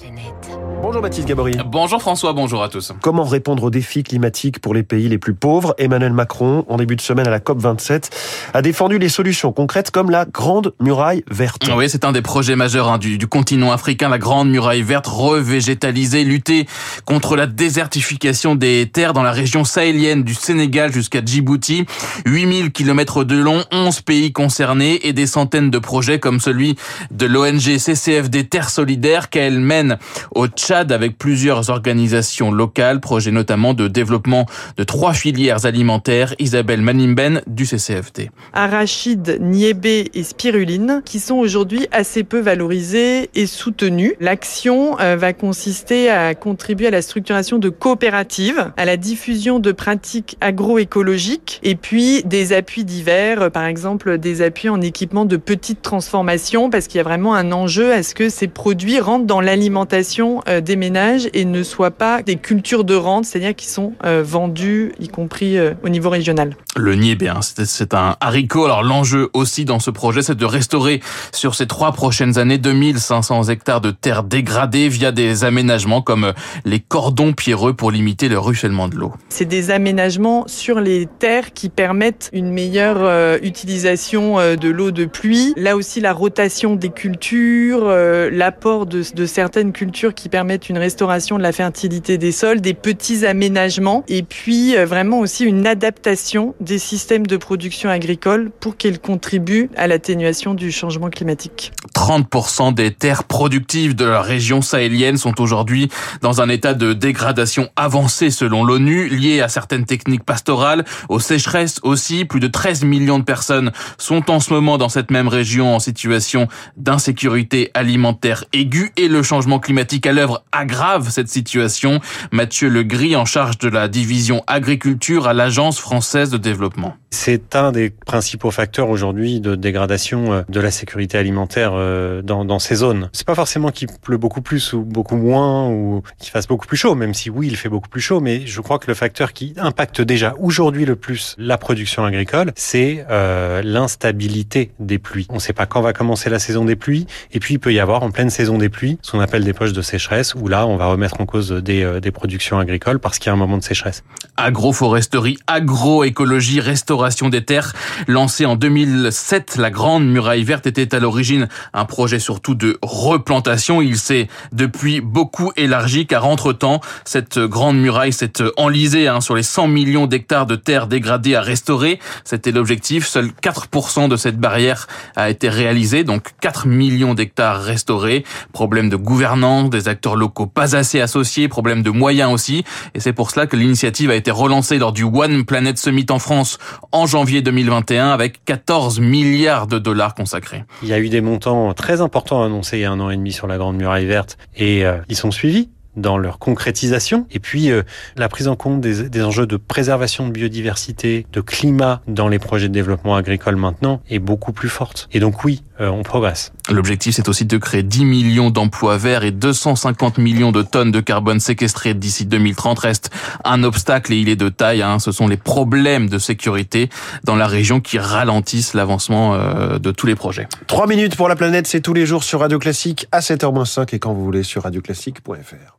planète. Bonjour Baptiste Gabory. Bonjour François, bonjour à tous. Comment répondre aux défis climatiques pour les pays les plus pauvres? Emmanuel Macron, en début de semaine à la COP27, a défendu les solutions concrètes comme la Grande Muraille Verte. Oui, c'est un des projets majeurs hein, du, du, continent africain, la Grande Muraille Verte, revégétalisée, lutter contre la désertification des terres dans la région sahélienne du Sénégal jusqu'à Djibouti. 8000 km de long, 11 pays concernés et des centaines de projets comme celui de l'ONG CCFD Terre Solidaire qu'elle mène au Tchad avec plusieurs organisations locales, projet notamment de développement de trois filières alimentaires. Isabelle Manimben du CCFD. Arachide, niébé et spiruline qui sont aujourd'hui assez peu valorisés et soutenus. L'action va consister à contribuer à la structuration de coopératives, à la diffusion de pratiques agroécologiques et puis des appuis divers, par exemple des appuis en équipement de petites transformations parce qu'il y a vraiment un enjeu à ce que ces produits rentrent dans l'alimentation des ménages et ne soient pas des cultures de rente, c'est-à-dire qui sont vendus y compris au niveau régional. Le niébé, hein, c'est un haricot. Alors l'enjeu aussi dans ce projet, c'est de restaurer sur ces trois prochaines années 2500 hectares de terres dégradées via des aménagements comme les cordons pierreux pour limiter le ruissellement de l'eau. C'est des aménagements sur les terres qui permettent une meilleure euh, utilisation euh, de l'eau de pluie. Là aussi, la rotation des cultures, euh, l'apport de, de, certaines cultures qui permettent une restauration de la fertilité des sols, des petits aménagements et puis vraiment aussi une adaptation des systèmes de production agricole pour qu'ils contribuent à l'atténuation du changement climatique. 30% des terres productives de la région sahélienne sont aujourd'hui dans un état de dégradation avancée selon l'ONU, lié à certaines techniques pastorales, aux sécheresses aussi. Plus de 13 millions de personnes sont en ce moment dans cette même région en situation d'insécurité alimentaire aiguë et le changement climatique à l'œuvre aggrave cette situation. Mathieu Legris, en charge de la division agriculture à l'Agence française de développement. C'est un des principaux facteurs aujourd'hui de dégradation de la sécurité alimentaire dans, dans ces zones. C'est pas forcément qu'il pleut beaucoup plus ou beaucoup moins ou qu'il fasse beaucoup plus chaud, même si oui, il fait beaucoup plus chaud, mais je crois que le facteur qui impacte déjà aujourd'hui le plus la production agricole, c'est euh, l'instabilité des pluies. On ne sait pas quand va commencer la saison des pluies, et puis il peut y avoir en pleine saison des pluies ce qu'on appelle des poches de sécheresse, où là on va remettre en cause des, euh, des productions agricoles parce qu'il y a un moment de sécheresse. Agroforesterie, agroécologie, restauration des terres, lancée en 2007, la Grande Muraille Verte était à l'origine un projet surtout de replantation. Il s'est depuis beaucoup élargi car entre-temps, cette grande muraille s'est enlisée hein, sur les 100 millions d'hectares de terres dégradées à restaurer. C'était l'objectif. Seul 4% de cette barrière a été réalisé, donc 4 millions d'hectares restaurés. Problème de gouvernance, des acteurs locaux pas assez associés, problème de moyens aussi. Et c'est pour cela que l'initiative a été relancée lors du One Planet Summit en France en janvier 2021 avec 14 milliards de dollars consacrés. Il y a eu des montants très importants annoncés il y a un an et demi sur la Grande Muraille Verte et euh, ils sont suivis dans leur concrétisation et puis euh, la prise en compte des, des, enjeux de préservation de biodiversité, de climat dans les projets de développement agricole maintenant est beaucoup plus forte. Et donc oui, euh, on progresse. L'objectif c'est aussi de créer 10 millions d'emplois verts et 250 millions de tonnes de carbone séquestrées d'ici 2030 reste un obstacle et il est de taille. Hein. Ce sont les problèmes de sécurité dans la région qui ralentissent l'avancement euh, de tous les projets. 3 minutes pour la planète, c'est tous les jours sur Radio Classique à 7h-5 et quand vous voulez sur radioclassique.fr.